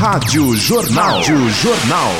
Rádio Jornal. Rádio Jornal.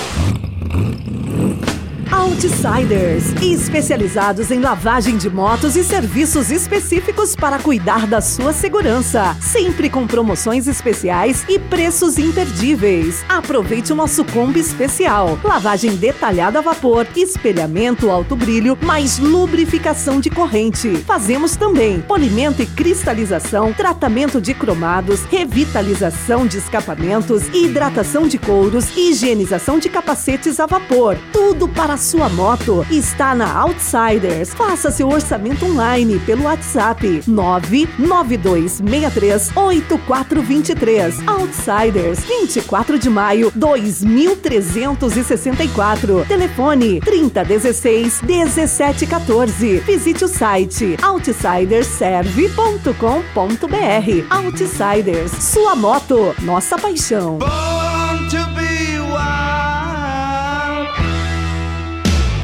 Outsiders, especializados em lavagem de motos e serviços específicos para cuidar da sua segurança, sempre com promoções especiais e preços imperdíveis. Aproveite o nosso combo especial: lavagem detalhada a vapor, espelhamento alto brilho, mais lubrificação de corrente. Fazemos também polimento e cristalização, tratamento de cromados, revitalização de escapamentos, hidratação de couros higienização de capacetes a vapor. Tudo para sua moto está na Outsiders. Faça seu orçamento online pelo WhatsApp 992638423. Outsiders, 24 de maio 2364. Telefone 3016 1714. Visite o site outsiderserve.com.br. Outsiders, sua moto, nossa paixão.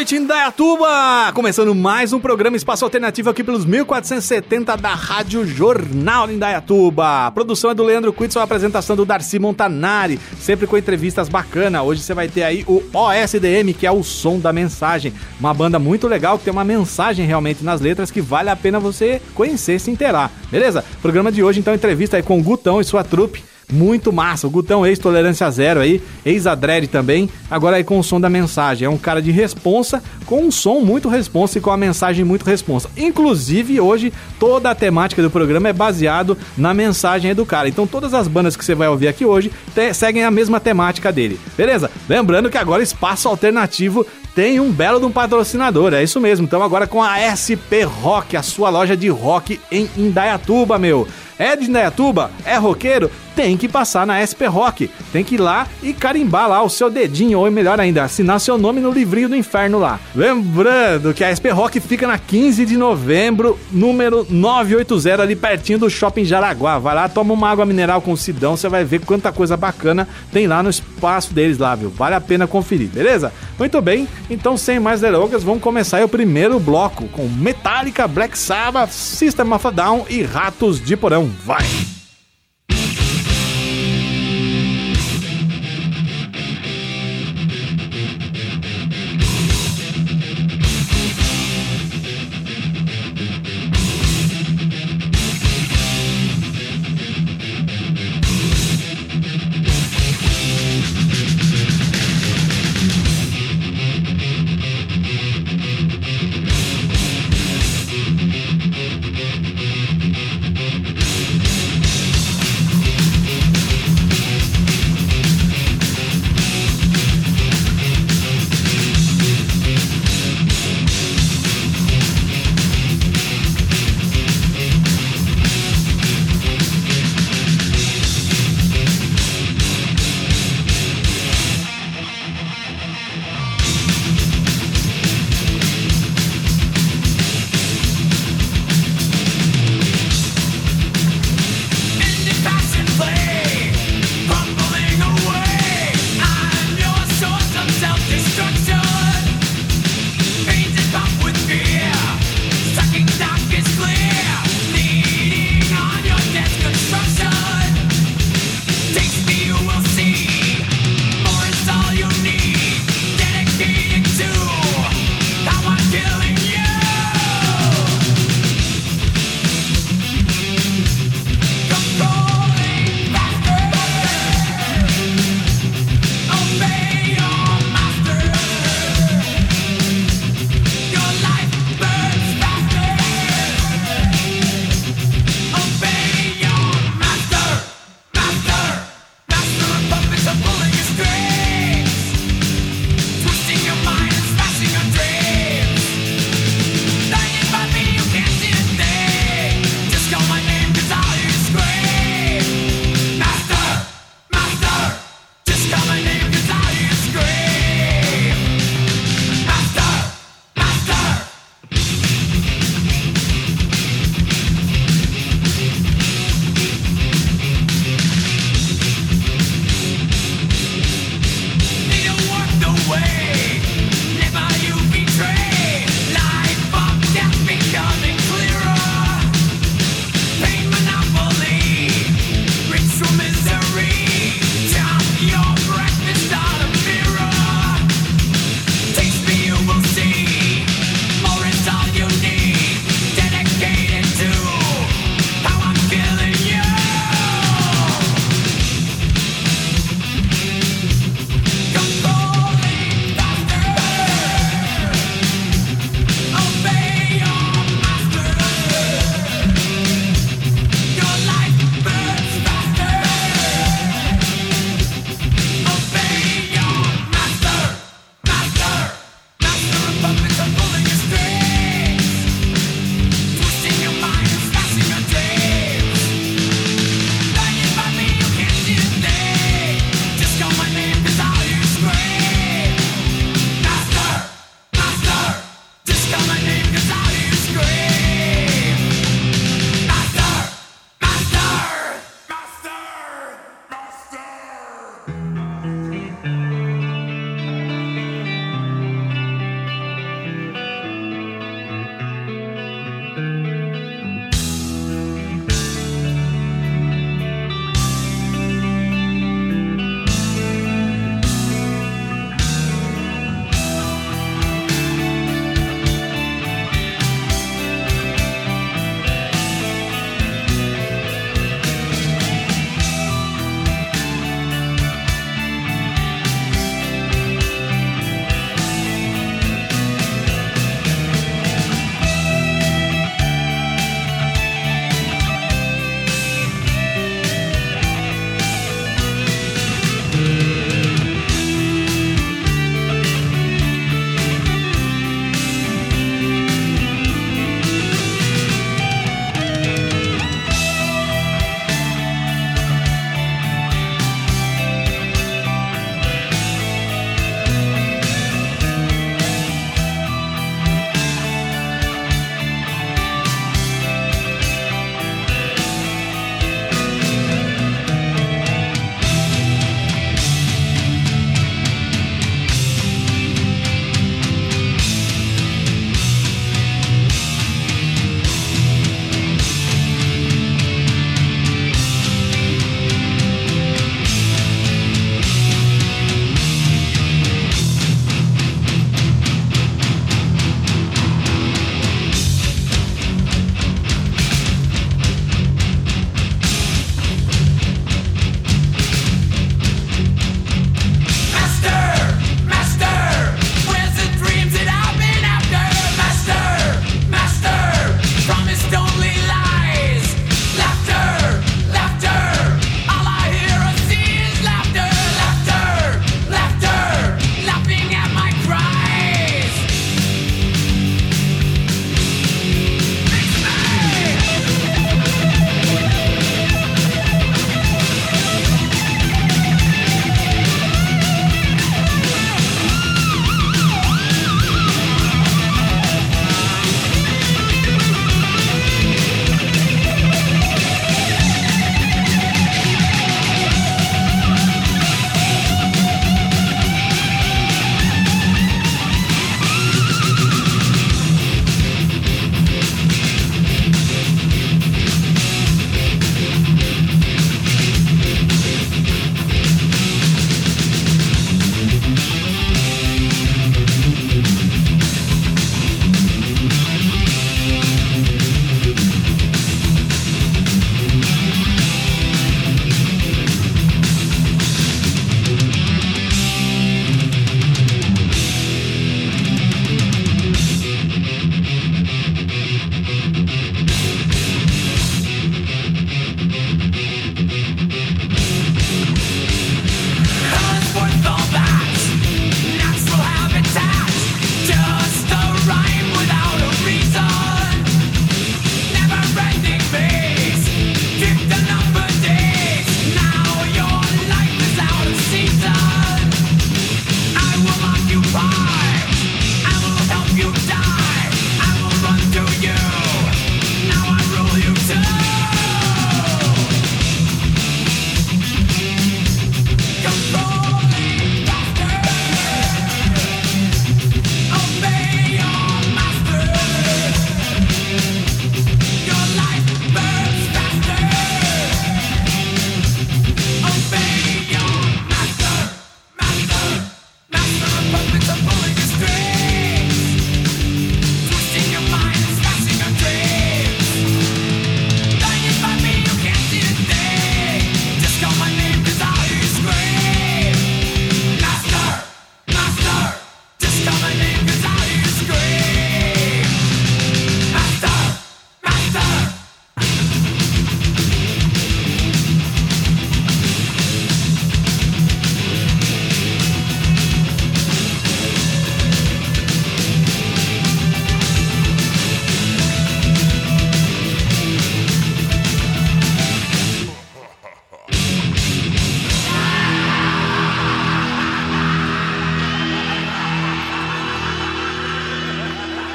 Noite, Indaiatuba! Começando mais um programa Espaço Alternativo aqui pelos 1470 da Rádio Jornal Indaiatuba. A produção é do Leandro Quitson, a apresentação do Darcy Montanari, sempre com entrevistas bacanas. Hoje você vai ter aí o OSDM, que é o som da mensagem. Uma banda muito legal que tem uma mensagem realmente nas letras que vale a pena você conhecer e se inteirar. Beleza? Programa de hoje, então, entrevista aí com o Gutão e sua trupe. Muito massa. O Gutão, ex-tolerância zero aí, ex-adrede também. Agora aí com o som da mensagem. É um cara de responsa, com um som muito responsa e com a mensagem muito responsa. Inclusive, hoje, toda a temática do programa é baseado na mensagem do cara. Então, todas as bandas que você vai ouvir aqui hoje seguem a mesma temática dele. Beleza? Lembrando que agora Espaço Alternativo tem um belo de um patrocinador, é isso mesmo. Então agora com a SP Rock, a sua loja de rock em Indaiatuba, meu. É de Indaiatuba? É roqueiro? Tem que passar na SP Rock. Tem que ir lá e carimbar lá o seu dedinho, ou melhor ainda, assinar seu nome no livrinho do inferno lá. Lembrando que a SP Rock fica na 15 de novembro, número 980, ali pertinho do Shopping Jaraguá. Vai lá, toma uma água mineral com o Sidão, você vai ver quanta coisa bacana tem lá no espaço deles lá, viu? Vale a pena conferir, beleza? Muito bem, então sem mais delongas, vamos começar o primeiro bloco com Metallica, Black Sabbath, System of a Down e Ratos de Porão. Vai!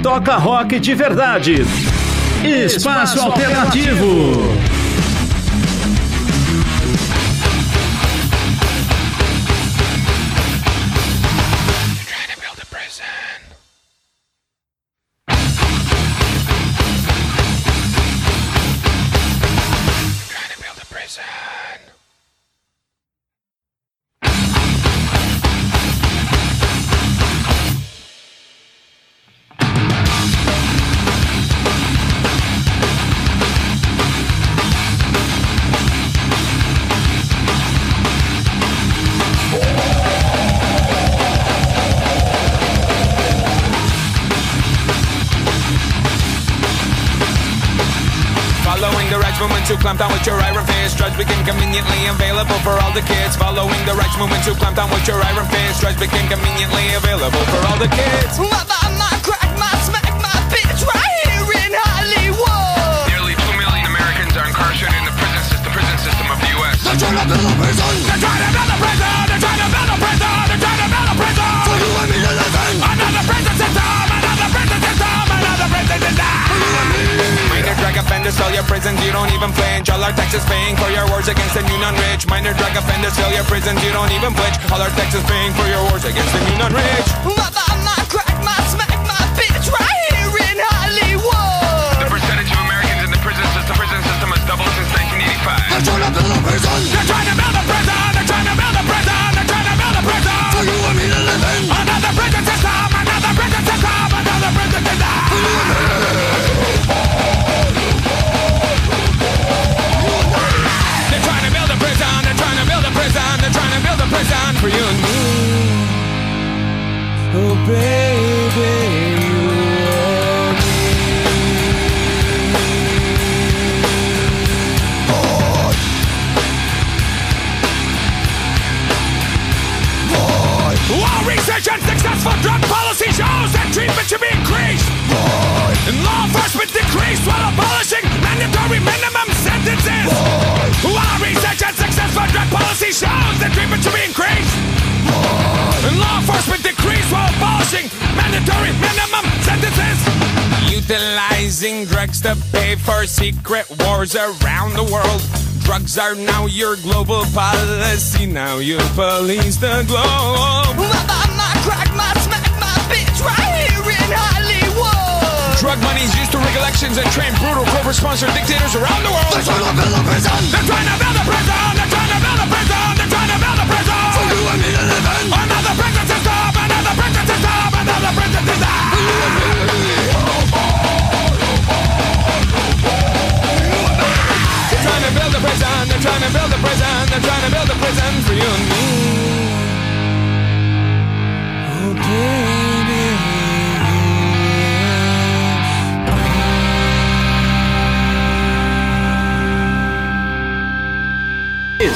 Toca rock de verdade. Espaço Alternativo. Following fill your prisons. You don't even flinch. All our taxes paying for your wars against the new non-rich. Minor drug offenders fill your prisons. You don't even flinch. All our taxes paying for your wars against the new non-rich. My, my, my, crack, my, for you and me. Oh, baby. you and While research and successful drug policy shows that treatment should be increased Boy. And law enforcement decreased while abolishing mandatory minimum sentences While research and successful drug policy shows that treatment should be increased And law enforcement decreased while abolishing mandatory minimum sentences Utilizing drugs to pay for secret wars around the world Drugs are now your global policy. Now you police the globe. My, my, my, crack, my, smack, my bitch right here in Hollywood. Drug money is used to rig elections and train brutal corporate-sponsored dictators around the world. They're trying to build a prison. They're trying to build a prison. They're trying to build a prison. They're trying to build a prison. For you and me to live in. Another prison system. Another prison system. Another prison system. They're trying to build a prison. They're trying to build a prison. They're trying to build a prison for you and me. Oh,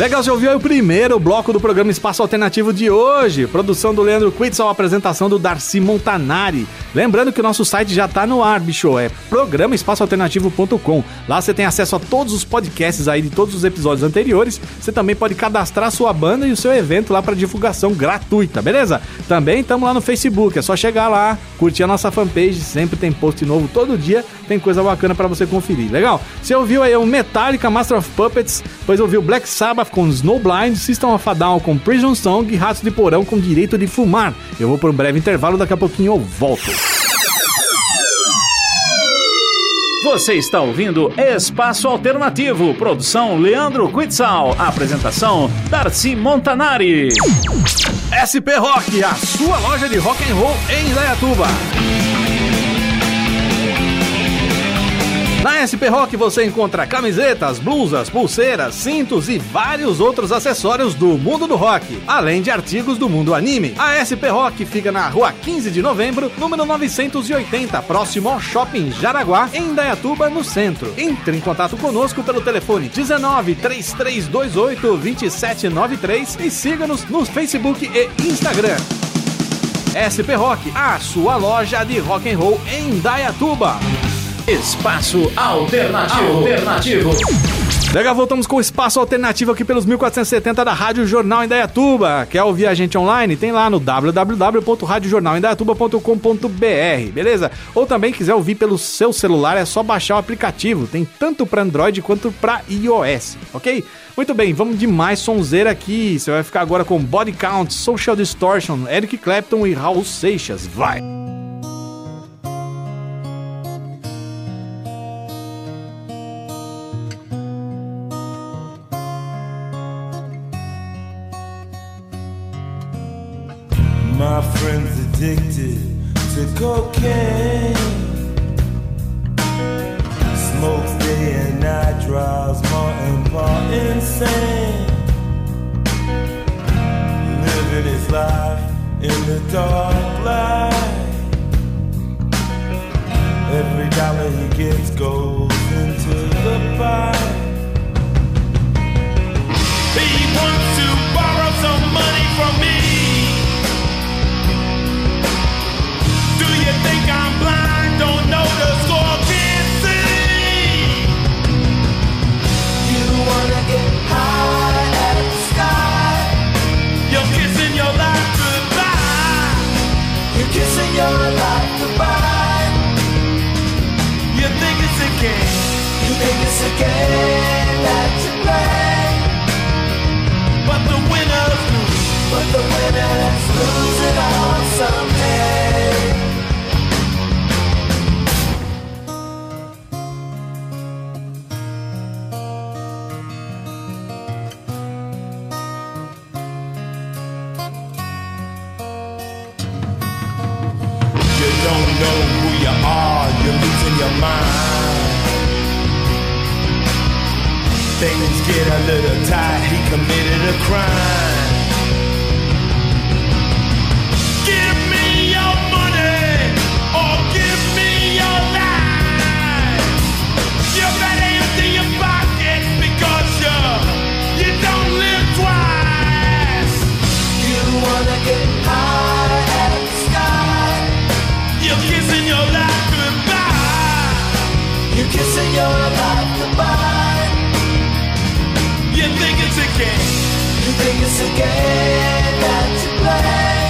Legal, você ouviu o primeiro bloco do programa Espaço Alternativo de hoje. Produção do Leandro Quitzel, apresentação do Darcy Montanari. Lembrando que o nosso site já tá no ar, bicho. É programaespaçoalternativo.com. Lá você tem acesso a todos os podcasts aí de todos os episódios anteriores. Você também pode cadastrar a sua banda e o seu evento lá para divulgação gratuita, beleza? Também estamos lá no Facebook. É só chegar lá, curtir a nossa fanpage. Sempre tem post novo todo dia. Tem coisa bacana para você conferir. Legal? Você ouviu aí o Metallica Master of Puppets, depois ouviu Black Sabbath com Snowblind, System of a Down com Prison Song e Ratos de Porão com Direito de Fumar. Eu vou por um breve intervalo, daqui a pouquinho eu volto. Você está ouvindo Espaço Alternativo, produção Leandro Quitzal, apresentação Darcy Montanari. SP Rock, a sua loja de rock and roll em Indaiatuba. Na SP Rock você encontra camisetas, blusas, pulseiras, cintos e vários outros acessórios do mundo do rock, além de artigos do mundo anime. A SP Rock fica na rua 15 de novembro, número 980, próximo ao Shopping Jaraguá, em Indaiatuba, no centro. Entre em contato conosco pelo telefone 19 3328 2793 e siga-nos no Facebook e Instagram. SP Rock, a sua loja de rock and roll em Indaiatuba. Espaço Alternativo. Alternativo. Legal, voltamos com o Espaço Alternativo aqui pelos 1470 da Rádio Jornal Indaiatuba. Quer ouvir a gente online? Tem lá no www.radiojornalindaiatuba.com.br, beleza? Ou também quiser ouvir pelo seu celular, é só baixar o aplicativo. Tem tanto para Android quanto para iOS, ok? Muito bem, vamos de mais sonzeira aqui. Você vai ficar agora com Body Count, Social Distortion, Eric Clapton e Raul Seixas. Vai! game. You think it's a game that you play.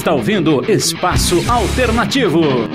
está ouvindo Espaço Alternativo.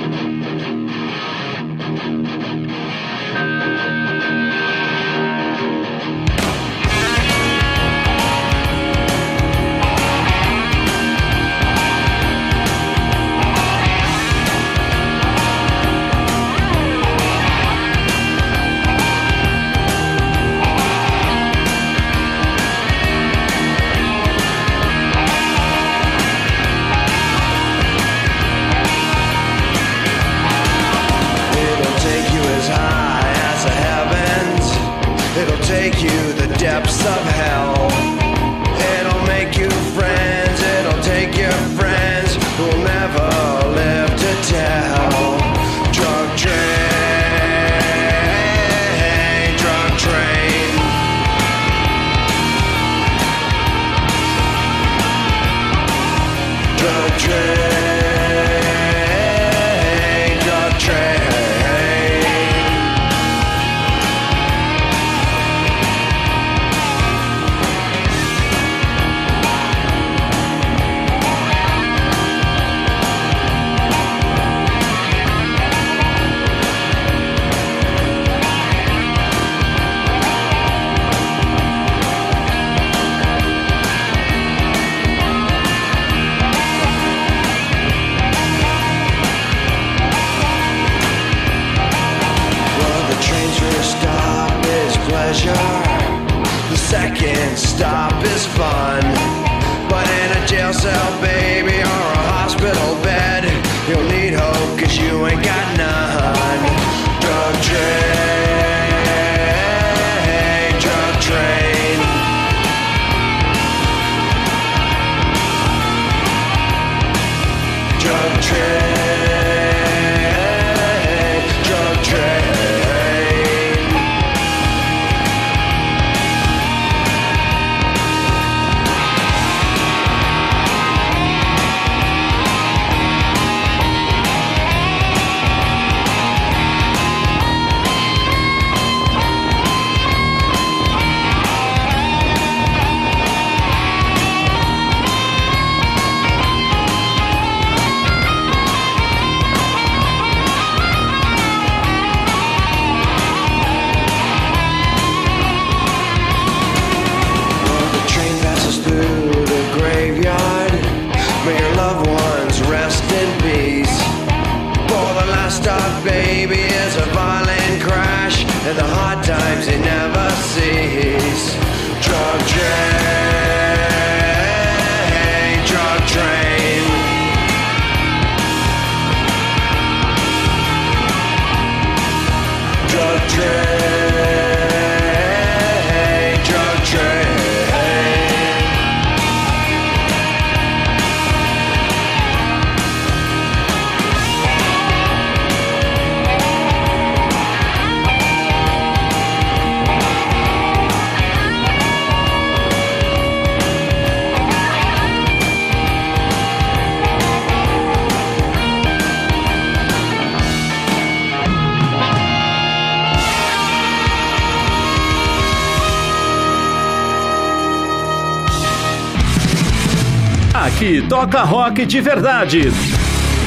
toca rock de verdade.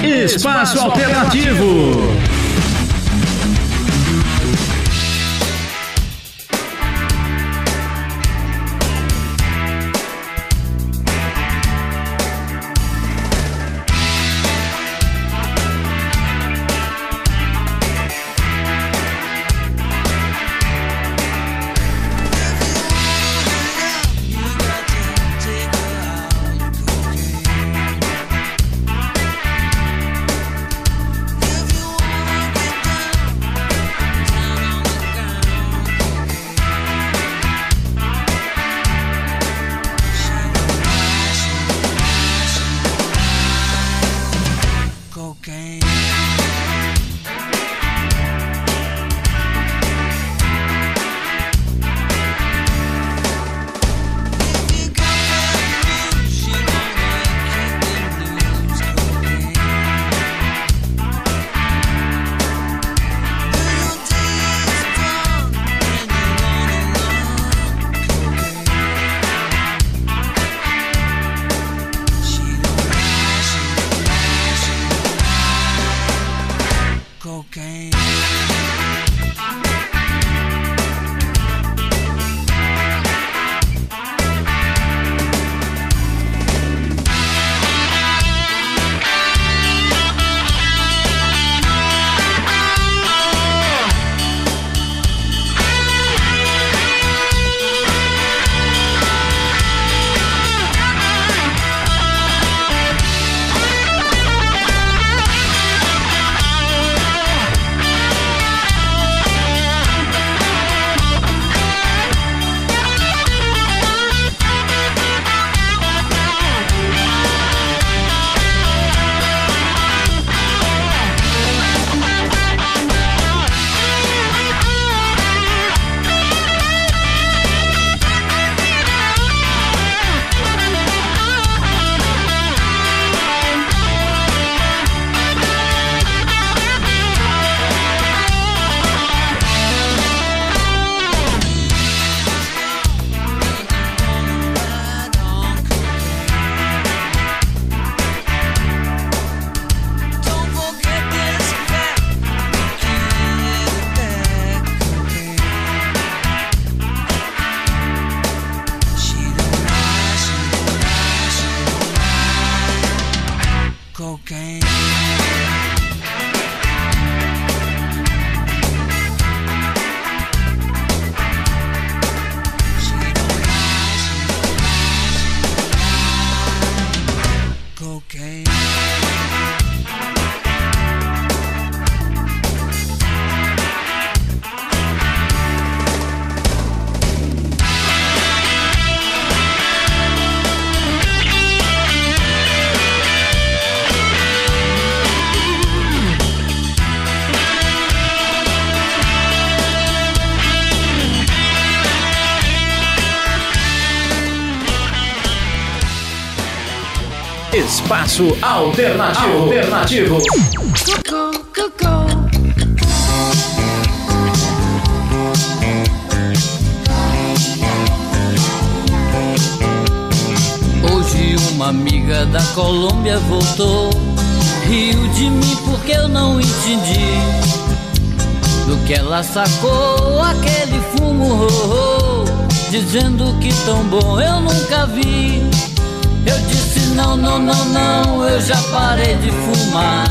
Espaço Alternativo. Espaço Alternativo. Alternativo. Hoje uma amiga da Colômbia voltou, riu de mim porque eu não entendi do que ela sacou aquele fumo, oh, oh, dizendo que tão bom eu nunca vi. Não, não, não, não, eu já parei de fumar.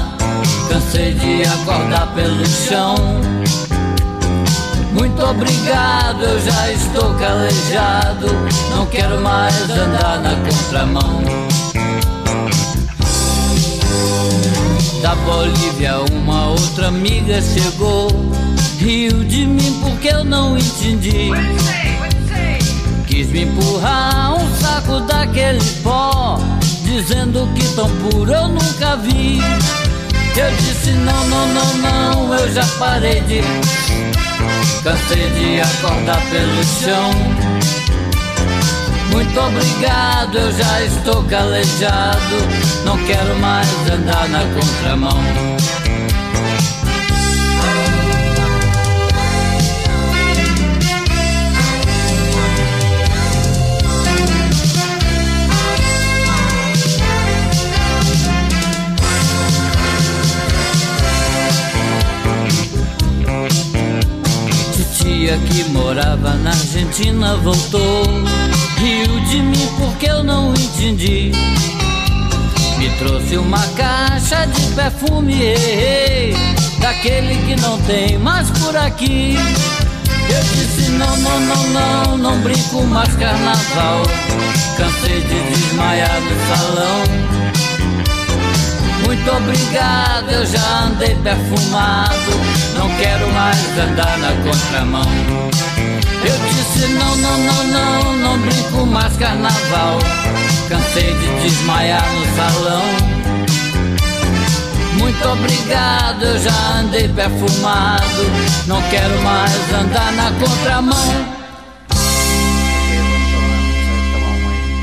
Cansei de acordar pelo chão. Muito obrigado, eu já estou calejado. Não quero mais andar na contramão. Da Bolívia, uma outra amiga chegou. Riu de mim porque eu não entendi. Quis me empurrar um saco daquele pó, dizendo que tão puro eu nunca vi. Eu disse não, não, não, não, eu já parei de. Cansei de acordar pelo chão. Muito obrigado, eu já estou calejado. Não quero mais andar na contramão. Que morava na Argentina voltou. Riu de mim porque eu não entendi. Me trouxe uma caixa de perfume, daquele que não tem mais por aqui. Eu disse não, não, não, não, não brinco mais carnaval. Cansei de desmaiar no salão. Muito obrigado, eu já andei perfumado. Não quero mais andar na contramão. Eu disse não, não, não, não, não brinco mais carnaval. Cansei de desmaiar no salão. Muito obrigado, eu já andei perfumado. Não quero mais andar na contramão.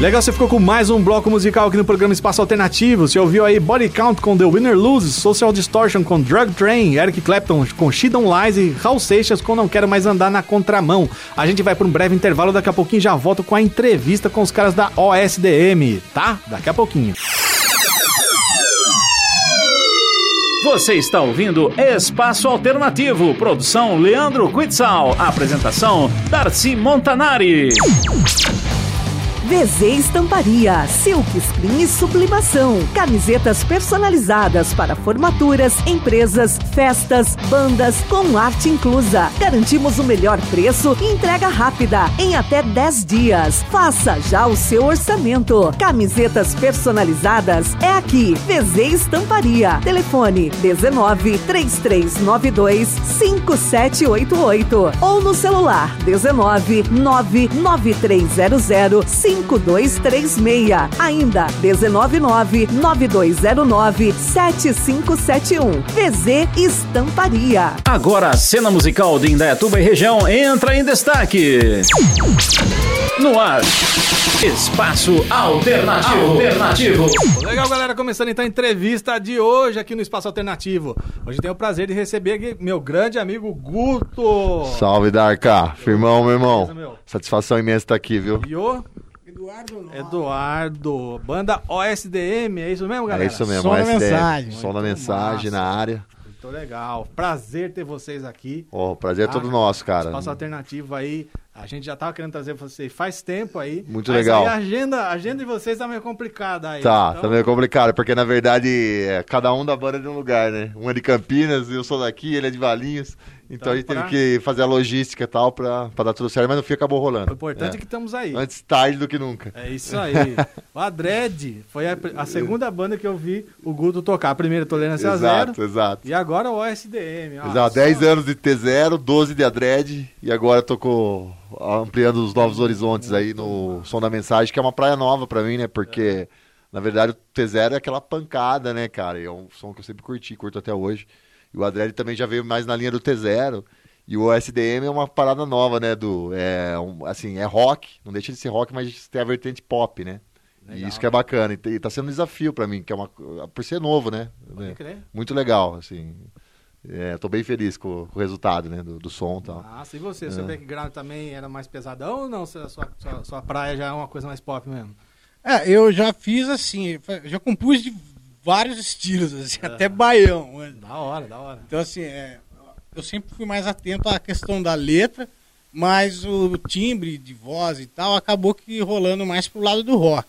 Legal, você ficou com mais um bloco musical aqui no programa Espaço Alternativo. Você ouviu aí Body Count com The Winner Loses, Social Distortion com Drug Train, Eric Clapton com She Don't Lies e Raul Seixas com Não Quero Mais Andar na Contramão. A gente vai para um breve intervalo, daqui a pouquinho já volto com a entrevista com os caras da OSDM, tá? Daqui a pouquinho. Você está ouvindo Espaço Alternativo, produção Leandro Quitzal, apresentação Darcy Montanari. VZ Estamparia, Silk Screen e Sublimação. Camisetas personalizadas para formaturas, empresas, festas, bandas, com arte inclusa. Garantimos o melhor preço e entrega rápida, em até 10 dias. Faça já o seu orçamento. Camisetas personalizadas é aqui. VZ Estamparia. Telefone 19 3392 5788 ou no celular 19 99300 5236. Ainda 199 9209 7571. VZ Estamparia. Agora a cena musical de Indaiatuba e região entra em destaque. No ar, Espaço Alternativo. Alternativo. Legal, galera, começando então a entrevista de hoje aqui no Espaço Alternativo. Hoje tenho o prazer de receber aqui meu grande amigo Guto. Salve, Darka. Firmão, meu irmão. Beleza, meu? Satisfação imensa estar aqui, viu? E o Eduardo, banda OSDM, é isso mesmo, galera? É isso mesmo, Som da OSDM. mensagem. Som da mensagem massa. na área. Muito legal. Prazer ter vocês aqui. Ó, o prazer é todo Ah, nosso, cara. Espaço Alternativo aí. A gente já tava querendo trazer vocês faz tempo aí. Muito legal. a agenda, a agenda de vocês tá meio complicada aí. Tá, Então, tá meio complicado, porque na verdade é, cada um da banda é de um lugar, né? Um é de Campinas, eu sou daqui, ele é de Valinhos. Então, Então, a gente pra- teve que fazer a logística e tal pra, pra dar tudo certo, mas no fim acabou rolando. O importante é. que estamos aí. Antes tarde do que nunca. É isso aí. o Adred foi a, a segunda banda que eu vi o Guto tocar. A primeira Tolerância a Zero. Exato, exato. E agora o OSDM. ó. Exato, 10 anos de T0, 12 de Adred e agora tô com, ampliando os novos horizontes aí no Som da Mensagem, que é uma praia nova pra mim, né? Porque, na verdade, o T0 é aquela pancada, né, cara? E é um som que eu sempre curti, curto até hoje. E o Adred também já veio mais na linha do T0. E o SDM é uma parada nova, né? Do, é, um- assim, é rock, não deixa de ser rock, mas tem a vertente pop, né? E isso que é bacana. E tá sendo um desafio pra mim, que é uma. Por ser novo, né? Pode crer. Muito legal, assim. É, tô bem feliz com, com o resultado, né? Do, do som e tal. Ah, e você? Seu É. background também era mais pesadão ou não? Sua, sua, sua- sua praia já é uma coisa mais pop mesmo? É, eu já fiz assim, já compus de vários estilos, assim, até baião. né? Da hora, da hora. Então, assim, é, eu sempre fui mais atento à questão da letra, mas o timbre de voz e tal acabou que rolando mais pro lado do rock.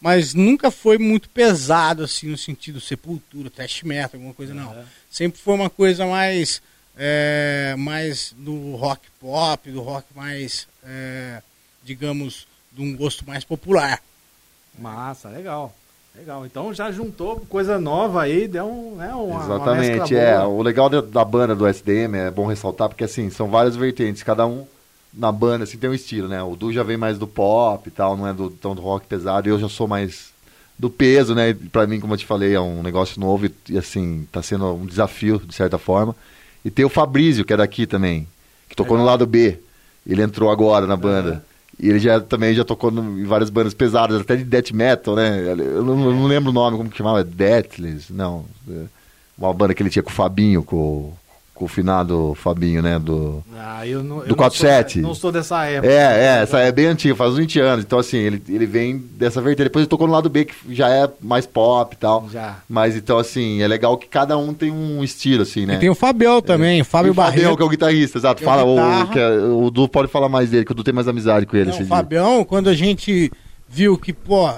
Mas nunca foi muito pesado, assim, no sentido sepultura, thrash metal, alguma coisa, não. Sempre foi uma coisa mais, é, mais do rock pop, do rock mais, é, digamos, de um gosto mais popular. Massa, legal. Legal. Então já juntou coisa nova aí, deu um, né, uma, uma Exatamente, mescla é. boa. O legal da, da banda do SDM é bom ressaltar, porque assim, são várias vertentes, cada um na banda assim, tem um estilo, né? O Du já vem mais do pop e tal, não é do, tão do rock pesado, e eu já sou mais do peso, né? Pra mim, como eu te falei, é um negócio novo e, e, assim, tá sendo um desafio, de certa forma. E tem o Fabrício, que é daqui também, que tocou no lado B. Ele entrou agora na banda. E ele já também já tocou no- em várias bandas pesadas, até de death metal, né? Eu não, eu não lembro o nome, como que chamava? Deathless? Não. é Uma banda que ele tinha com o Fabinho, com, com o finado Fabinho, né? Do, Ah, eu não, eu do não 47. sou- Não sou dessa época. É, é, essa é bem antiga, faz uns 20 anos. Então, assim, ele, ele vem dessa vertente. Depois ele tocou no lado B, que já é mais pop e tal. Já. Mas então, assim, é legal que cada um tem um estilo, assim, né? E tem o Fabião também, E Fábio o Fabião, Barreto. que é o guitarrista, exato. É o Fala, o, que é- o Du pode falar mais dele, que o Du tem mais amizade com ele. Não, esse o dia. Fabião, quando a gente viu que, pô,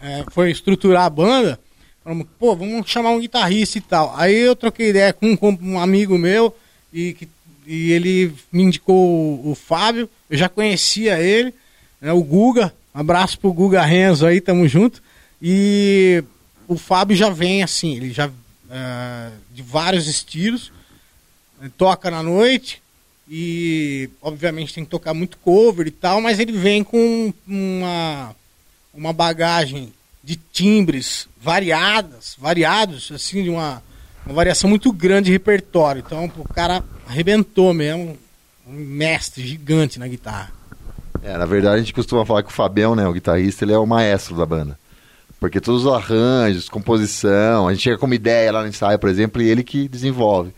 é, foi estruturar a banda, falamos, pô, vamos chamar um guitarrista e tal. Aí eu troquei ideia com, com um amigo meu e, que- e ele me indicou o, o Fábio, eu já conhecia ele, né, o Guga, um abraço pro Guga Renzo aí, tamo junto. E o Fábio já vem assim, ele já é, de vários estilos, ele toca na noite e obviamente tem que tocar muito cover e tal, mas ele vem com uma, uma bagagem de timbres variadas, variados, assim, de uma, uma variação muito grande de repertório. Então o cara arrebentou mesmo, um mestre gigante na guitarra. É, na verdade a gente costuma falar que o Fabião, né, o guitarrista, ele é o maestro da banda. Porque todos os arranjos, composição, a gente chega com uma ideia lá no ensaio, por exemplo, e ele que desenvolve.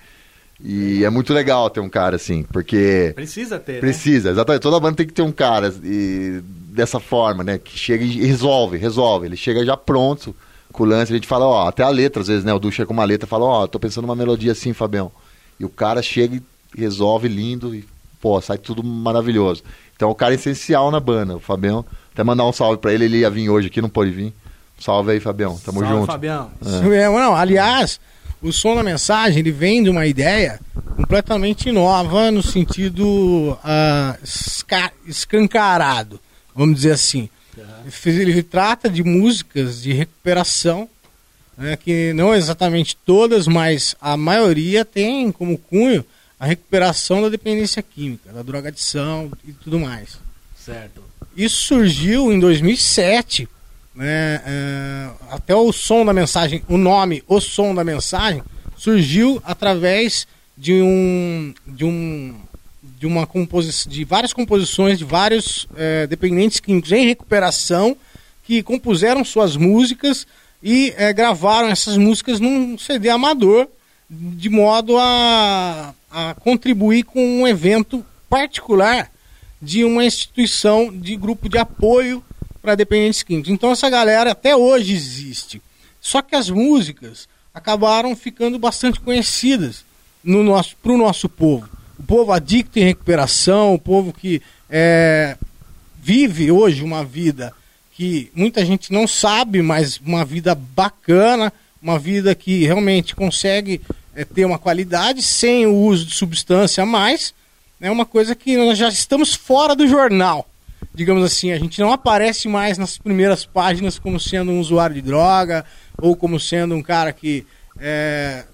E é muito legal ter um cara assim, porque. Precisa ter. né? Precisa, exatamente. Toda banda tem que ter um cara e, dessa forma, né? Que chega e resolve, resolve. Ele chega já pronto com o lance. A gente fala, ó, até a letra, às vezes, né? O Du chega com uma letra e fala, ó, tô pensando numa melodia assim, Fabião. E o cara chega e resolve lindo e, pô, sai tudo maravilhoso. Então o cara é essencial na banda, o Fabião. Até mandar um salve pra ele, ele ia vir hoje aqui, não pôde vir. Salve aí, Fabião. Tamo Salve, junto. Fabião. É, não, aliás, o som da mensagem ele vem de uma ideia completamente nova no sentido esca- escancarado, vamos dizer assim. Ele trata de músicas de recuperação, né, que não exatamente todas, mas a maioria tem como cunho a recuperação da dependência química, da drogadição e tudo mais. Certo. Isso surgiu em 2007, né, é, até o som da mensagem, o nome, o som da mensagem, surgiu através de um, de um, de uma composição, de várias composições de vários é, dependentes químicos em recuperação que compuseram suas músicas e é, gravaram essas músicas num CD amador de modo a, a contribuir com um evento particular de uma instituição de grupo de apoio para dependentes químicos. Então essa galera até hoje existe. Só que as músicas acabaram ficando bastante conhecidas no nosso, para o nosso povo. O povo adicto em recuperação, o povo que é, vive hoje uma vida que muita gente não sabe, mas uma vida bacana, uma vida que realmente consegue é, ter uma qualidade sem o uso de substância a mais. É uma coisa que nós já estamos fora do jornal. Digamos assim, a gente não aparece mais nas primeiras páginas como sendo um usuário de droga ou como sendo um cara que, é,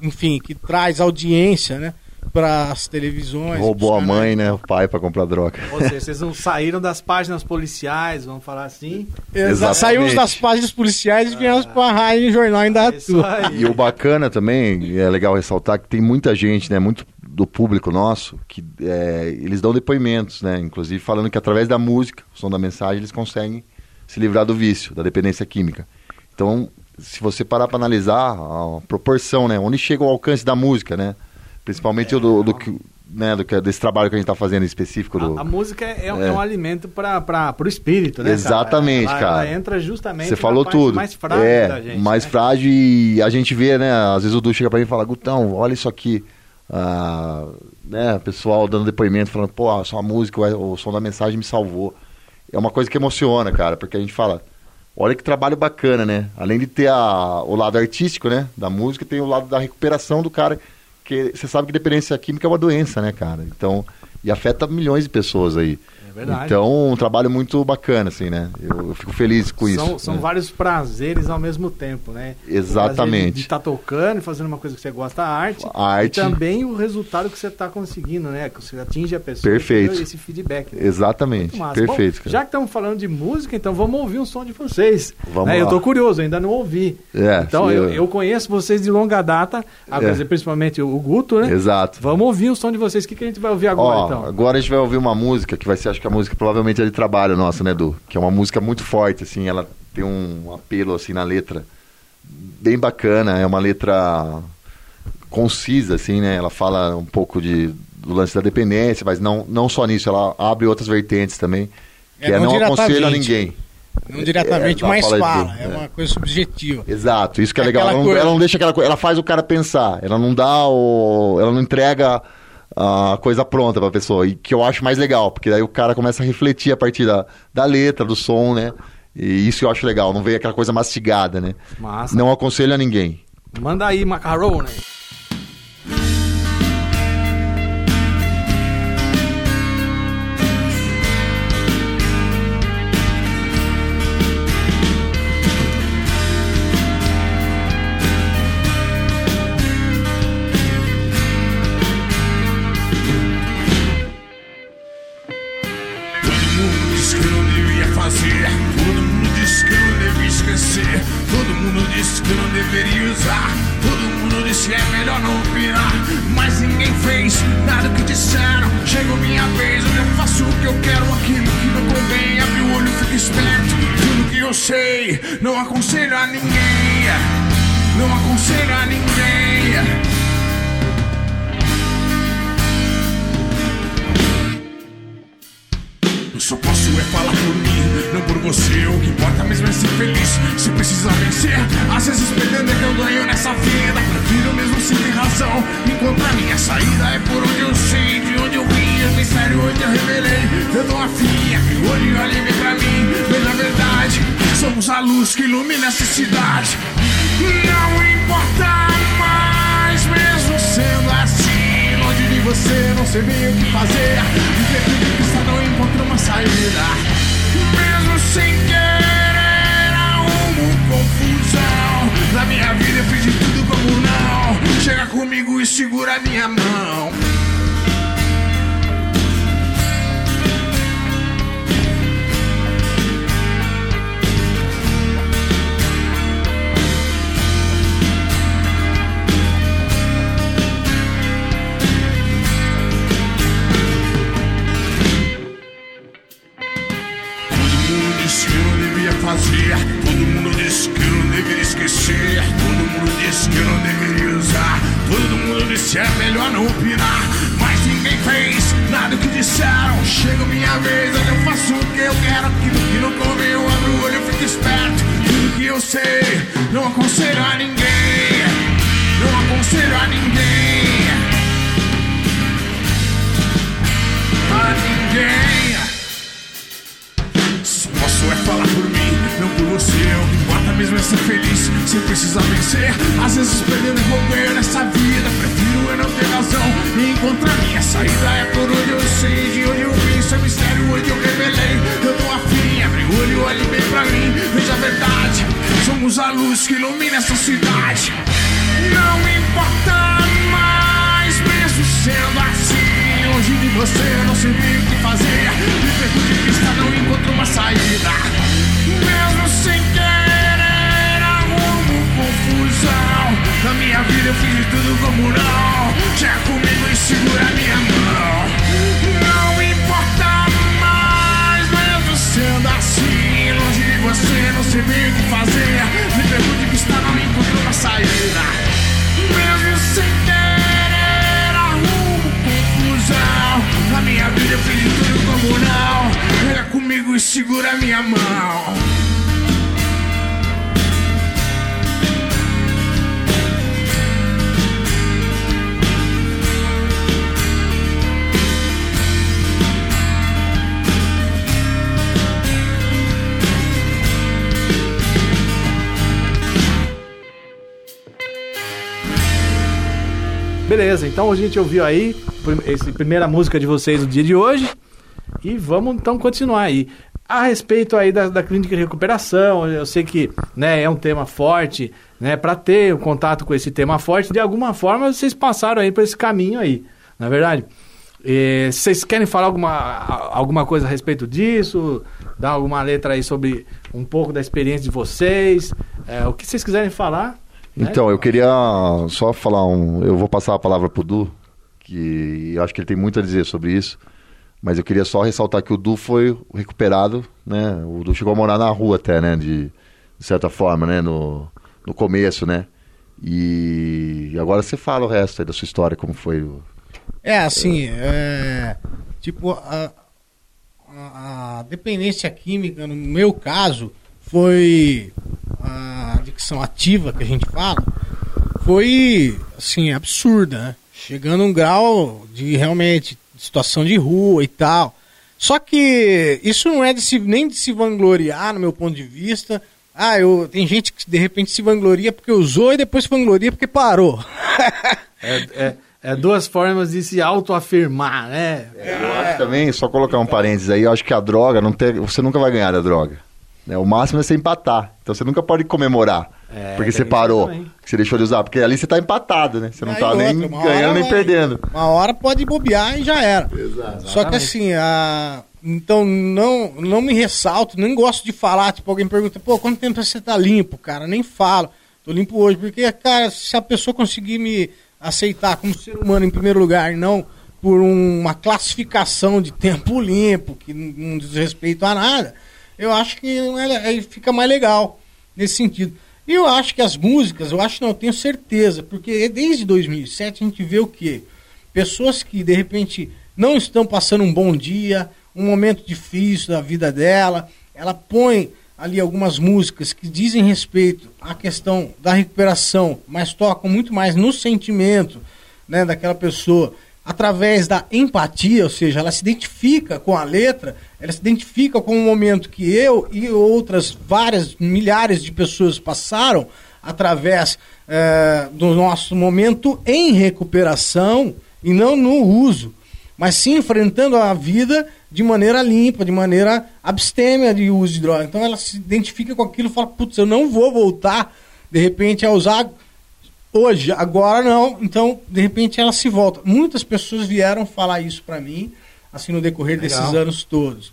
enfim, que traz audiência, né, para as televisões. Roubou a mãe, né? O pai pra comprar droga. Ou seja, vocês não saíram das páginas policiais, vamos falar assim. Exato. Saímos das páginas policiais e viemos para a rádio e jornal ainda atua. E o bacana também, é legal ressaltar que tem muita gente, né, muito do público nosso, que é, eles dão depoimentos, né, inclusive falando que através da música, o som da mensagem, eles conseguem se livrar do vício, da dependência química. Então, se você parar para analisar a proporção, né, onde chega o alcance da música, né, principalmente o do, do que né, do que, desse trabalho que a gente está fazendo em específico do, A música é, é um- É. é alimento para o espírito, né? cara? Exatamente, Ela- cara. Ela entra justamente Você falou tudo. mais frágil é, da gente. mais né? frágil e a gente vê, né? Às vezes o Du chega pra mim e fala, Gutão, olha isso aqui. Ah, né, pessoal dando depoimento, falando, pô, a sua música, o, o som da mensagem me salvou. É uma coisa que emociona, cara, porque a gente fala, olha que trabalho bacana, né? Além de ter a- o lado artístico, né, da música, tem o lado da recuperação do cara, que você sabe que dependência química é uma doença, né, cara? Então, e afeta milhões de pessoas aí. Verdade. Então, um trabalho muito bacana, assim, né? Eu, eu fico feliz com São, isso. são né? vários prazeres ao mesmo tempo, né? Exatamente. De estar tocando e fazendo uma coisa que você gosta, a arte. A arte. E também o resultado que você está conseguindo, né? Que você atinge a pessoa. Perfeito. Esse feedback. né? Exatamente. Perfeito, Bom, cara. já que estamos falando de música, então vamos ouvir um som de vocês. Vamos né? Eu lá. tô curioso, ainda não ouvi. É, então, eu, eu- eu conheço vocês de longa data, a É. dizer, principalmente o Guto, né? Exato. Vamos ouvir o som de vocês. O que, que a gente vai ouvir agora, Ó, então? agora a gente vai ouvir uma música que vai ser, acho que a música provavelmente é de trabalho nossa, né, Edu? Que é uma música muito forte, assim, ela tem um apelo, assim, na letra bem bacana, é uma letra concisa, assim, né? Ela fala um pouco de, do lance da dependência, mas não, não só nisso, ela abre outras vertentes também, que É, é, não não aconselho a ninguém. Não diretamente, É, mas fala? É É. uma coisa subjetiva. Exato, isso que é, É legal. Ela não, coisa- ela não deixa aquela coisa, ela faz o cara pensar. Ela não dá o. Ela não entrega a coisa pronta pra pessoa. E que eu acho mais legal, porque daí o cara começa a refletir a partir da, da letra, do som, né? E isso eu acho legal, não vem aquela coisa mastigada, né? Massa. Não aconselho a ninguém. Manda aí, Macarone. Disse é melhor não opinar. Mas ninguém fez nada que disseram. Chegou minha vez, eu faço o que eu quero. Aquilo que não convém, abre o olho, fica esperto. Tudo que eu sei, não aconselho a ninguém. Não aconselho a ninguém. Eu só posso é falar por mim, não por você. O que importa mesmo é ser feliz. Se precisa vencer, às vezes perdendo é que eu ganho nessa vida. Prefiro mesmo sem ter razão. Encontrar minha saída é por onde eu sei, de onde eu vim. O mistério onde eu revelei. Eu dou a fim, abre o olho e olhe bem pra mim. Veja a verdade, somos a luz que ilumina essa cidade. Não importa mais, mesmo sendo assim. Longe de você, não sei bem o que fazer. Viver tudo que está não encontra uma saída. Sem querer, arrumo confusão. Na minha vida eu fiz de tudo como não. Chega comigo e segura minha mão. Fazer. Todo mundo disse que eu não deveria esquecer. Todo mundo disse que eu não deveria usar. Todo mundo disse é melhor não opinar. Mas ninguém fez nada que disseram. Chega minha vez, eu faço o que eu quero. Aquilo que não convém, eu abro o olho, eu fico esperto. Tudo que eu sei, não aconselho a ninguém. Não aconselho a ninguém. A ninguém. Só posso é falar por mim, não por você. O que importa mesmo é ser feliz, sem precisar vencer. Às vezes perdendo e vou ganhar nessa vida. Prefiro eu não ter razão e encontrar minha saída. É por onde eu sei, de onde eu vim. É mistério, onde eu revelei. Eu tô afim, abre o olho, olhe bem pra mim. Veja a verdade, somos a luz que ilumina essa cidade. Não importa mais, mesmo sendo assim. Longe de você, não sei o que fazer. Me perco de vista, não encontro uma saída. Mesmo sem querer, arrumo confusão. Na minha vida eu fiz tudo como não. Chega comigo e segura minha mão. Não importa mais, mesmo sendo assim. Longe de você, não sei bem o que fazer. Me perco de vista, não encontro uma saída. Mesmo sem querer, arrumo confusão. Na minha vida eu fiz tudo como não. E segura minha mão. Beleza, então a gente ouviu aí essa primeira música de vocês do dia de hoje. E vamos então continuar aí. A respeito aí da, da clínica de recuperação, eu sei que né, é um tema forte, né? Para ter o contato com esse tema forte, de alguma forma vocês passaram aí por esse caminho aí, não é verdade? Eh, vocês querem falar alguma, alguma coisa a respeito disso? Dar alguma letra aí sobre um pouco da experiência de vocês? Eh, o que vocês quiserem falar? né? Então, eu queria só falar um. Eu vou passar a palavra pro Du, que acho que ele tem muito a dizer sobre isso. Mas eu queria só ressaltar que o Du foi recuperado, né? O Du chegou a morar na rua até, né? De, de certa forma, né? No, no começo, né? E agora você fala o resto da sua história, como foi. o- É, assim, é, tipo, a, a- a dependência química, no meu caso, foi a adicção ativa que a gente fala, foi, assim, absurda, né? Chegando a um grau de realmente situação de rua e tal. Só que isso não é de se, nem de se vangloriar, no meu ponto de vista. Ah, eu, tem gente que de repente se vangloria porque usou e depois se vangloria porque parou. É, é- é duas formas de se autoafirmar, né? Eu acho também, só colocar um parênteses aí, eu acho que a droga, não tem, você nunca vai ganhar da droga. né? O máximo é você empatar. Então você nunca pode comemorar. É, porque você parou, que você deixou de usar. Porque ali você tá empatado, né? Você não Aí tá nem outra, hora ganhando nem vai- perdendo. Uma hora pode bobear e já era. Só que assim, a... então não, não me ressalto, nem gosto de falar. Tipo, alguém pergunta, pô, quanto tempo você tá limpo, cara? Nem falo. tô limpo hoje. Porque, cara, se a pessoa conseguir me aceitar como ser humano em primeiro lugar, e não por uma classificação de tempo limpo, que não diz respeito a nada, eu acho que não é- aí fica mais legal nesse sentido. E eu acho que as músicas, eu acho não, eu tenho certeza, porque desde 2007 a gente vê o quê? Pessoas que de repente não estão passando um bom dia, um momento difícil da vida dela, ela põe ali algumas músicas que dizem respeito à questão da recuperação, mas tocam muito mais no sentimento né, daquela pessoa através da empatia, ou seja, ela se identifica com a letra, ela se identifica com o momento que eu e outras várias milhares de pessoas passaram através eh, do nosso momento em recuperação e não no uso, mas sim enfrentando a vida de maneira limpa, de maneira abstêmia de uso de droga. Então ela se identifica com aquilo e fala, putz, eu não vou voltar de repente a usar hoje, agora não. Então, de repente ela se volta. Muitas pessoas vieram falar isso pra mim, assim no decorrer Legal. desses anos todos.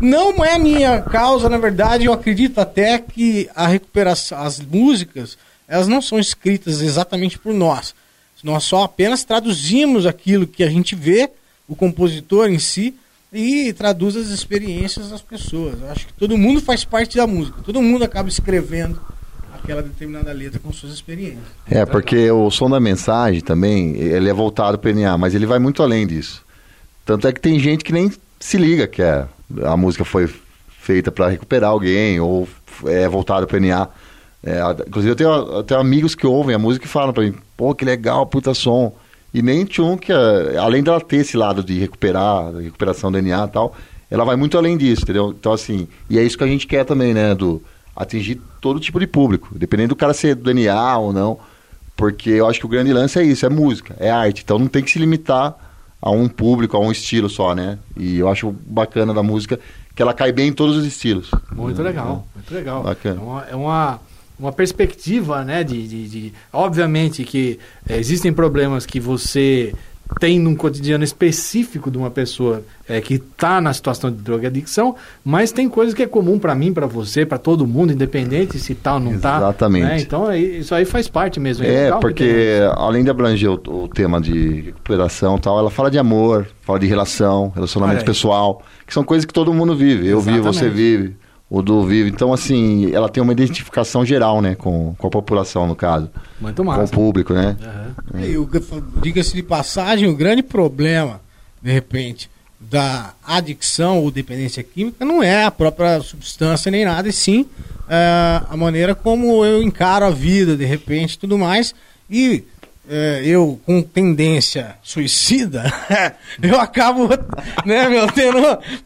Não é minha causa, na verdade, eu acredito até que a recuperação, as músicas, elas não são escritas exatamente por nós. Nós só apenas traduzimos aquilo que a gente vê, o compositor em si, e traduz as experiências das pessoas. Eu acho que todo mundo faz parte da música, todo mundo acaba escrevendo aquela determinada letra com suas experiências. É, porque o som da mensagem também, ele é voltado para NA, mas ele vai muito além disso. Tanto é que tem gente que nem se liga que é, a música foi feita para recuperar alguém ou é voltada para NA. É, inclusive eu tenho, eu tenho amigos que ouvem a música e falam para mim, pô, que legal, puta som. E nem Tchum, que é, além dela ter esse lado de recuperar, recuperação do DNA e tal, ela vai muito além disso, entendeu? Então assim, e é isso que a gente quer também, né, do atingir todo tipo de público, dependendo do cara ser do DNA ou não. Porque eu acho que o grande lance é isso, é música, é arte. Então não tem que se limitar a um público, a um estilo só, né? E eu acho bacana da música que ela cai bem em todos os estilos. Muito legal, muito legal. Bacana. É uma, é uma, uma perspectiva, né? De, de, de- obviamente que eh, existem problemas que você tem num cotidiano específico de uma pessoa eh, que está na situação de drogadicção, mas tem coisas que é comum para mim, para você, para todo mundo, independente se tá ou não tá. Exatamente. né? Então é, isso aí faz parte mesmo. É, que porque além de abranger o, o tema de recuperação e tal, ela fala de amor, fala de relação, relacionamento pessoal, que são coisas que todo mundo vive. Eu vivo, você Exatamente. vive, o Du vive. Então, assim, ela tem uma identificação geral, né, com, com a população, no caso. Muito Com o massa. público, né? E o- diga-se de passagem, o grande problema, de repente, da adicção ou dependência química não é a própria substância nem nada, e sim é, a maneira como eu encaro a vida, de repente, tudo mais. E é, eu, com tendência suicida, eu acabo né, meu, tendo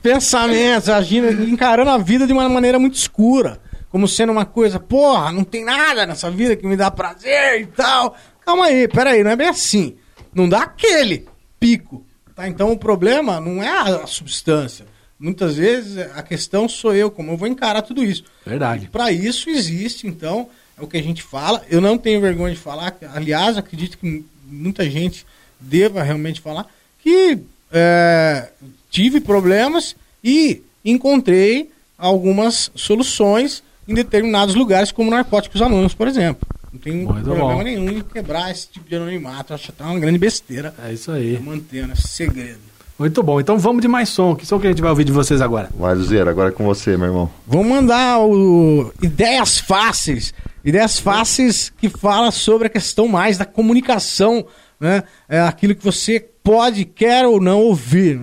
pensamentos, agindo, encarando a vida de uma maneira muito escura. Como sendo uma coisa, porra, não tem nada nessa vida que me dá prazer e tal. Calma aí, peraí, não é bem assim. Não dá aquele pico. Tá? Então o problema não é a substância. Muitas vezes a questão sou eu, como eu vou encarar tudo isso. Verdade. Para isso existe, então, é o que a gente fala. Eu não tenho vergonha de falar. Aliás, acredito que muita gente deva realmente falar que é, tive problemas e encontrei algumas soluções em determinados lugares, como narcóticos anônimos, por exemplo. Não tem Muito problema bom. nenhum em quebrar esse tipo de anonimato. Acho até uma grande besteira. É isso aí. Mantendo esse segredo. Muito bom. Então vamos de mais som. Que som que a gente vai ouvir de vocês agora? Vai, Luzeiro, agora é com você, meu irmão. Vou mandar o Ideias Fáceis. Ideias Fáceis que fala sobre a questão mais da comunicação, né? É aquilo que você pode, quer ou não ouvir.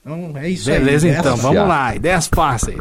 Então é isso aí. Beleza, Ideias então. Vamos lá. Ideias fáceis.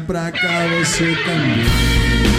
Pra cá você também.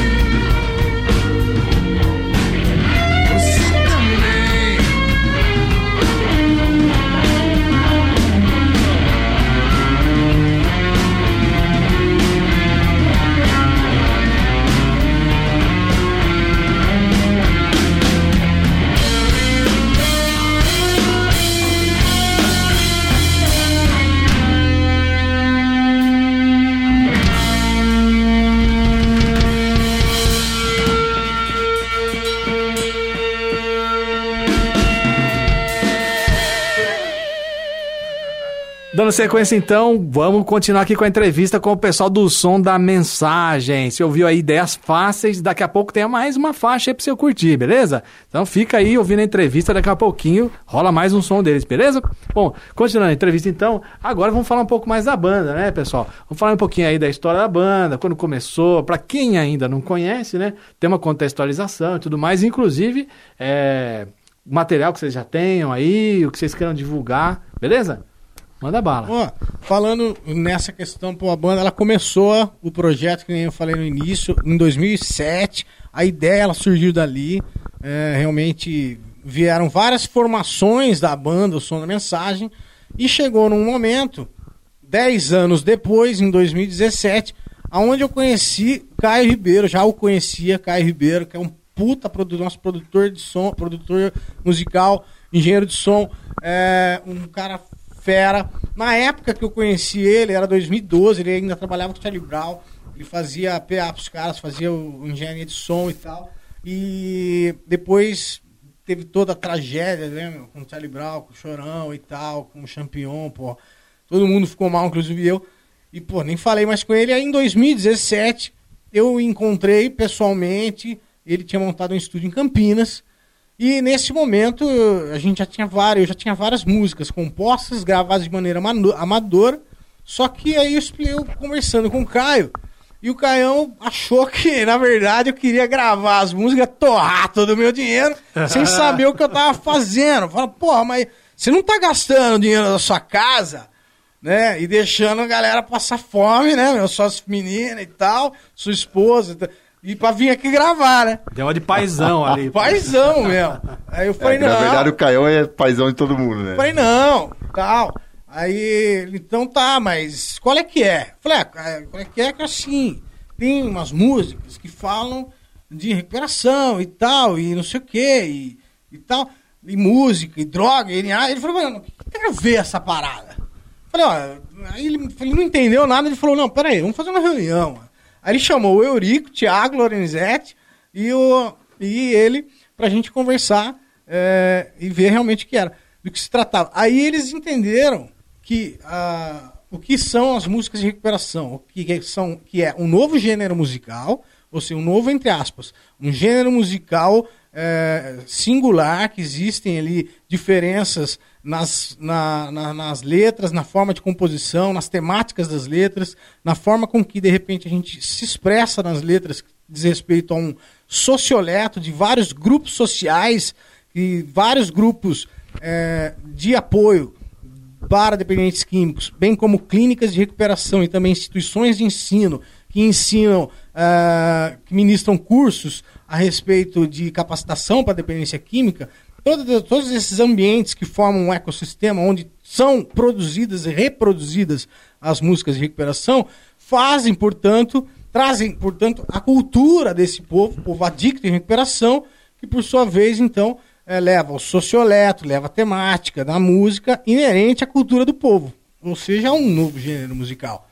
Dando sequência então, vamos continuar aqui com a entrevista com o pessoal do som da mensagem. Você ouviu aí ideias fáceis, daqui a pouco tem mais uma faixa aí pra você curtir, beleza? Então fica aí ouvindo a entrevista, daqui a pouquinho rola mais um som deles, beleza? Bom, continuando a entrevista então, agora vamos falar um pouco mais da banda, né, pessoal? Vamos falar um pouquinho aí da história da banda, quando começou, pra quem ainda não conhece, né? Tem uma contextualização e tudo mais, inclusive, é, material que vocês já tenham aí, o que vocês queiram divulgar, beleza? Manda bala. Falando nessa questão, pô, a banda ela começou o projeto, que nem eu falei no início, em 2007. A ideia ela surgiu dali. É, realmente vieram várias formações da banda, o som da mensagem. E chegou num momento, 10 anos depois, em 2017, aonde eu conheci Caio Ribeiro. Já o conhecia, Caio Ribeiro, que é um puta produtor, nosso produtor de som, produtor musical, engenheiro de som, é, um cara fera. Na época que eu conheci ele, era 2012, ele ainda trabalhava com o Charlie Brown. Ele fazia PA pros caras, fazia o, engenharia de som e tal. E depois teve toda a tragédia, né, com o Charlie Brown, com o Chorão e tal, com o Champion, pô. Todo mundo ficou mal, inclusive eu. E, pô, nem falei mais com ele. Aí em 2017, eu encontrei pessoalmente. Ele tinha montado um estúdio em Campinas. E nesse momento a gente já tinha várias, eu já tinha várias músicas compostas, gravadas de maneira amado- amadora. Só que aí eu, eu conversando com o Caio, e o Caião achou que, na verdade, eu queria gravar as músicas, torrar todo o meu dinheiro, sem saber o que eu tava fazendo. Fala, porra, mas você não tá gastando dinheiro da sua casa, né? E deixando a galera passar fome, né? Meu, suas meninas e tal, sua esposa. e tal, E pra vir aqui gravar, né? Deu uma de paizão ali. Paizão mesmo. Aí eu falei, É, não. na verdade, o Caião é paizão de todo mundo, né? Falei, não, tal. Aí, então tá, mas qual é que é? Falei, ah, qual é que é que assim, tem umas músicas que falam de recuperação e tal, e não sei o que, e, e tal, e música, e droga, e ele, ah, ele falou, mano, o que tem a ver essa parada? Falei, ó, aí ele, ele não entendeu nada, ele falou, não, peraí, vamos fazer uma reunião. Aí ele chamou o Eurico, Thiago Lorenzetti e, o, e ele pra gente conversar é, e ver realmente o que era, do que se tratava. Aí eles entenderam que ah, o que são as músicas de recuperação, o que são que é um novo gênero musical, ou seja, um novo entre aspas, um gênero musical é, singular que existem ali diferenças nas, na- na- nas letras, na forma de composição, nas temáticas das letras, na forma com que de repente a gente se expressa nas letras que diz respeito a um socioleto de vários grupos sociais e vários grupos é, de apoio para dependentes químicos, bem como clínicas de recuperação e também instituições de ensino que ensinam, ah, que ministram cursos a respeito de capacitação para dependência química, todo- todos esses ambientes que formam um ecossistema onde são produzidas e reproduzidas as músicas de recuperação, fazem, portanto, trazem, portanto, a cultura desse povo, povo adicto em recuperação, que por sua vez, então, eh, leva o socioleto, leva a temática da música inerente à cultura do povo, ou seja, um novo gênero musical.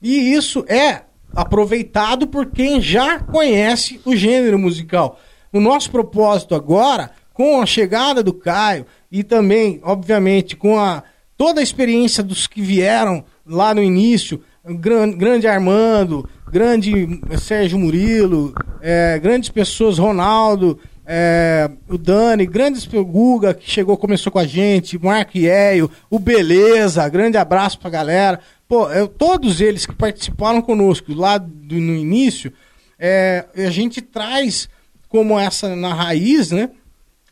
E isso é aproveitado por quem já conhece o gênero musical. O nosso propósito agora, com a chegada do Caio e também, obviamente, com a, toda a experiência dos que vieram lá no início, o gran- grande Armando, grande Sérgio Murilo, eh, grandes pessoas, Ronaldo, eh, o Dani, grandes Guga, que chegou, começou com a gente, Marco Ieio, o Beleza, grande abraço pra galera. Pô, eu- todos eles que participaram conosco lá do- no início, eh, a gente traz como essa na raiz, né?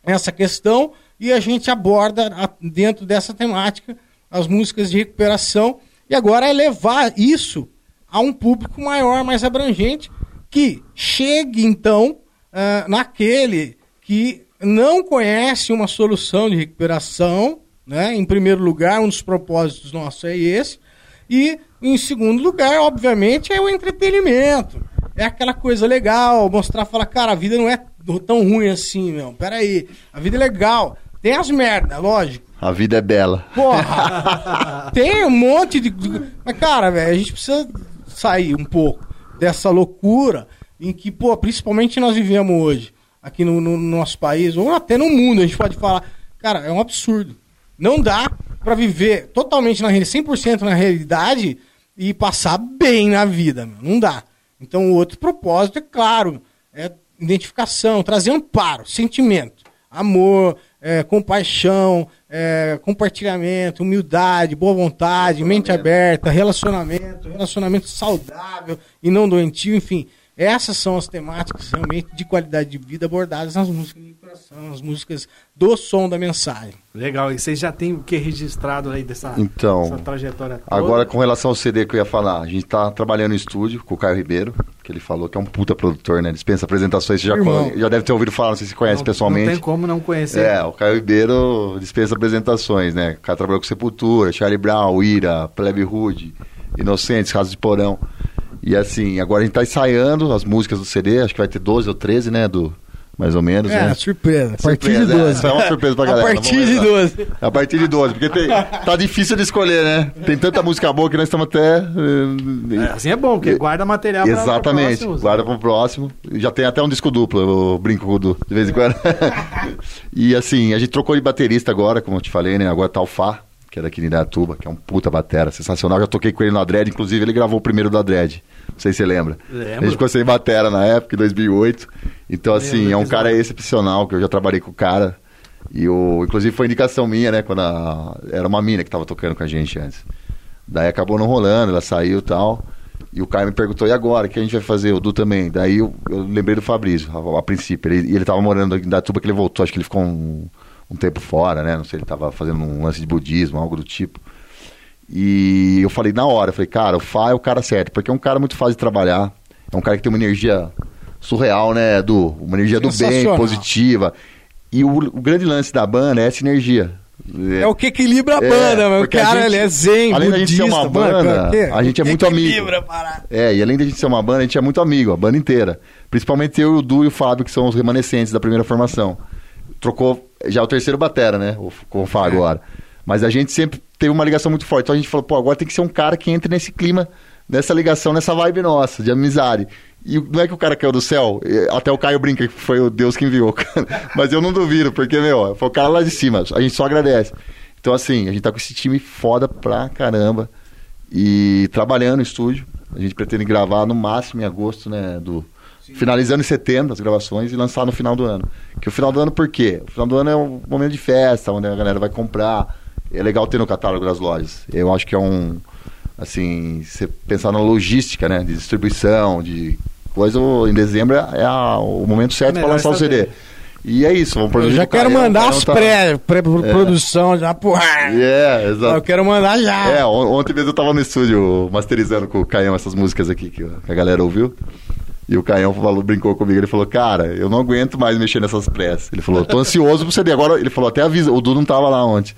Essa questão e a gente aborda a- dentro dessa temática as músicas de recuperação e agora é levar isso a um público maior, mais abrangente, que chegue então ah, naquele que não conhece uma solução de recuperação, né? Em primeiro lugar, um dos propósitos nossos é esse. E em segundo lugar, obviamente, é o entretenimento. É aquela coisa legal, mostrar, falar, cara, a vida não é tão ruim assim, meu. Pera aí, a vida é legal. Tem as merdas, lógico. A vida é bela. Porra! tem um monte de. Mas, cara, velho, a gente precisa sair um pouco dessa loucura em que, pô, principalmente nós vivemos hoje, aqui no, no nosso país, ou até no mundo, a gente pode falar. Cara, é um absurdo. Não dá pra viver totalmente na realidade, 100% na realidade e passar bem na vida, meu. Não dá. Então, o outro propósito, é claro, é identificação, trazer amparo, sentimento, amor, é, compaixão, é, compartilhamento, humildade, boa vontade, mente aberta, relacionamento, relacionamento saudável e não doentio, enfim. Essas são as temáticas realmente de qualidade de vida abordadas nas músicas de coração, nas músicas do som da mensagem. Legal, e vocês já têm o que registrado aí dessa, Então, dessa trajetória toda? Agora, com relação ao CD que eu ia falar, a gente tá trabalhando no estúdio com o Caio Ribeiro, que ele falou que é um puta produtor, né? Dispensa apresentações, você já, conhe- já deve ter ouvido falar, não sei se você conhece Não- pessoalmente. Não tem como não conhecer. É, o Caio Ribeiro dispensa apresentações, né? O cara trabalhou com Sepultura, Charlie Brown, Ira, Plebe Hood, Inocentes, Casos de Porão. E assim, agora a gente tá ensaiando as músicas do CD, acho que vai ter 12 ou 13, né? Do, mais ou menos, É, né? surpresa. A partir de Surpresa, 12. É, é uma surpresa pra A galera. partir vamos de lembrar. 12. A partir de 12, porque tem, tá difícil de escolher, né? Tem tanta música boa que nós estamos até. eh, É, assim é bom, porque guarda material pra- pra Exatamente, próximo usar. guarda pro próximo. Já tem até um disco duplo, eu brinco com o Du, de vez em quando. e assim, a gente trocou de baterista agora, como eu te falei, né? Agora tá o Fá, que é daqui de Indaiatuba, que é um puta batera, sensacional. Já toquei com ele no Adred, inclusive ele gravou o primeiro do Adred. Não sei se você lembra. Lembro. A gente ficou sem batera na época, em 2008. Então, assim, Lembro, é um cara excepcional, que eu já trabalhei com o cara. E o, inclusive foi indicação minha, né? Quando a- era uma mina que tava tocando com a gente antes. Daí acabou não rolando, ela saiu e tal. E o Caio me perguntou, e agora? O que a gente vai fazer? O Du também. Daí eu, eu lembrei do Fabrício, a, a princípio. Ele, e ele tava morando em Datuba que ele voltou, acho que ele ficou um, um tempo fora, né? Não sei, ele tava fazendo um lance de budismo, algo do tipo. E eu falei na hora, eu falei, cara, o Fá é o cara certo, porque é um cara muito fácil de trabalhar. É um cara que tem uma energia surreal, né, Du? Uma energia do bem, positiva. E o, o grande lance da banda é essa energia. É o que equilibra a banda, meu. O porque a cara, gente- ele é zen, Além da gente ser uma budista, mano, banda, que- a gente é muito amigo. equilibra. É, e além da gente ser uma banda, a gente é muito amigo, a banda inteira. Principalmente eu, o Du e o Fábio, que são os remanescentes da primeira formação. Trocou já é o terceiro batera, né? O, com o Fá agora. Mas a gente sempre teve uma ligação muito forte. Então a gente falou, pô, agora tem que ser um cara que entre nesse clima, nessa ligação, nessa vibe nossa, de amizade. E não é que o cara caiu do céu, até o Caio brinca que foi o Deus que enviou. Mas eu não duvido, porque, meu, foi o cara lá de cima. A gente só agradece. Então, assim, a gente tá com esse time foda pra caramba. e trabalhando no estúdio. A gente pretende gravar no máximo em agosto, né? Do, finalizando em setembro as gravações e lançar no final do ano. Que o final do ano por quê? O final do ano é um momento de festa, onde a galera vai comprar. É legal ter no catálogo das lojas. Eu acho que é um. Assim, você pensar na logística, né? De distribuição, de coisa. Em dezembro é a- o momento certo para Melhor lançar o CD. E é isso, vamos Eu produzir já pro quero mandar o as tá- pré, pré-produção, já porra. É, exato. Eu quero mandar já. É, on- ontem mesmo eu tava no estúdio masterizando com o Caião essas músicas aqui que a galera ouviu. E o Caião falou, brincou comigo, ele falou, cara, eu não aguento mais mexer nessas pressas. Ele falou, tô ansioso pro CD. Agora, ele falou, até avisa, o Du não tava lá ontem.